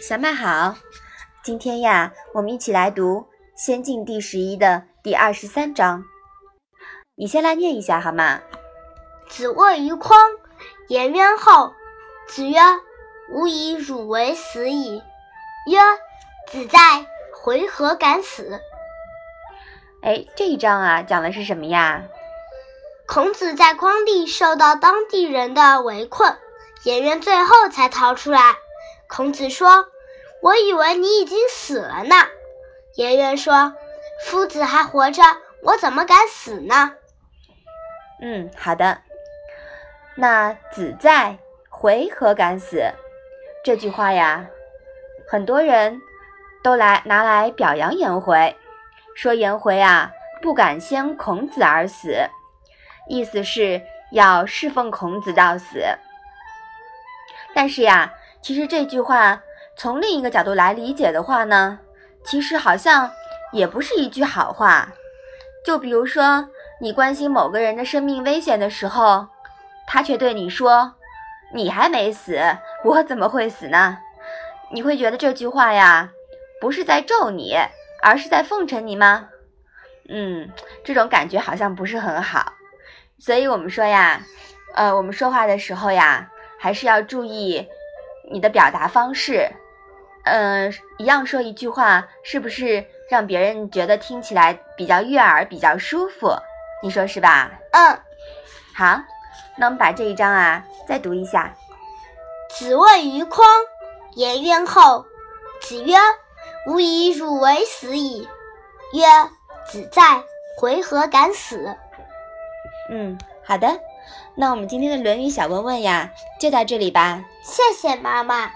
小麦好，今天呀，我们一起来读《仙境》第十一的第二十三章。你先来念一下好吗？子谓于匡，颜渊后。子曰：“吾以汝为死矣。”曰：“子在，回何敢死？”哎，这一章啊，讲的是什么呀？孔子在匡地受到当地人的围困，颜渊最后才逃出来。孔子说：“我以为你已经死了呢。”颜渊说：“夫子还活着，我怎么敢死呢？”嗯，好的。那子在。回何敢死？这句话呀，很多人都来拿来表扬颜回，说颜回啊不敢先孔子而死，意思是要侍奉孔子到死。但是呀，其实这句话从另一个角度来理解的话呢，其实好像也不是一句好话。就比如说，你关心某个人的生命危险的时候，他却对你说。你还没死，我怎么会死呢？你会觉得这句话呀，不是在咒你，而是在奉承你吗？嗯，这种感觉好像不是很好。所以我们说呀，呃，我们说话的时候呀，还是要注意你的表达方式。嗯，一样说一句话，是不是让别人觉得听起来比较悦耳、比较舒服？你说是吧？嗯，好。那我们把这一章啊再读一下。子谓于匡，颜渊后。子曰：“吾以汝为死矣。”曰：“子在，回何敢死？”嗯，好的。那我们今天的《论语》小问问呀，就到这里吧。谢谢妈妈。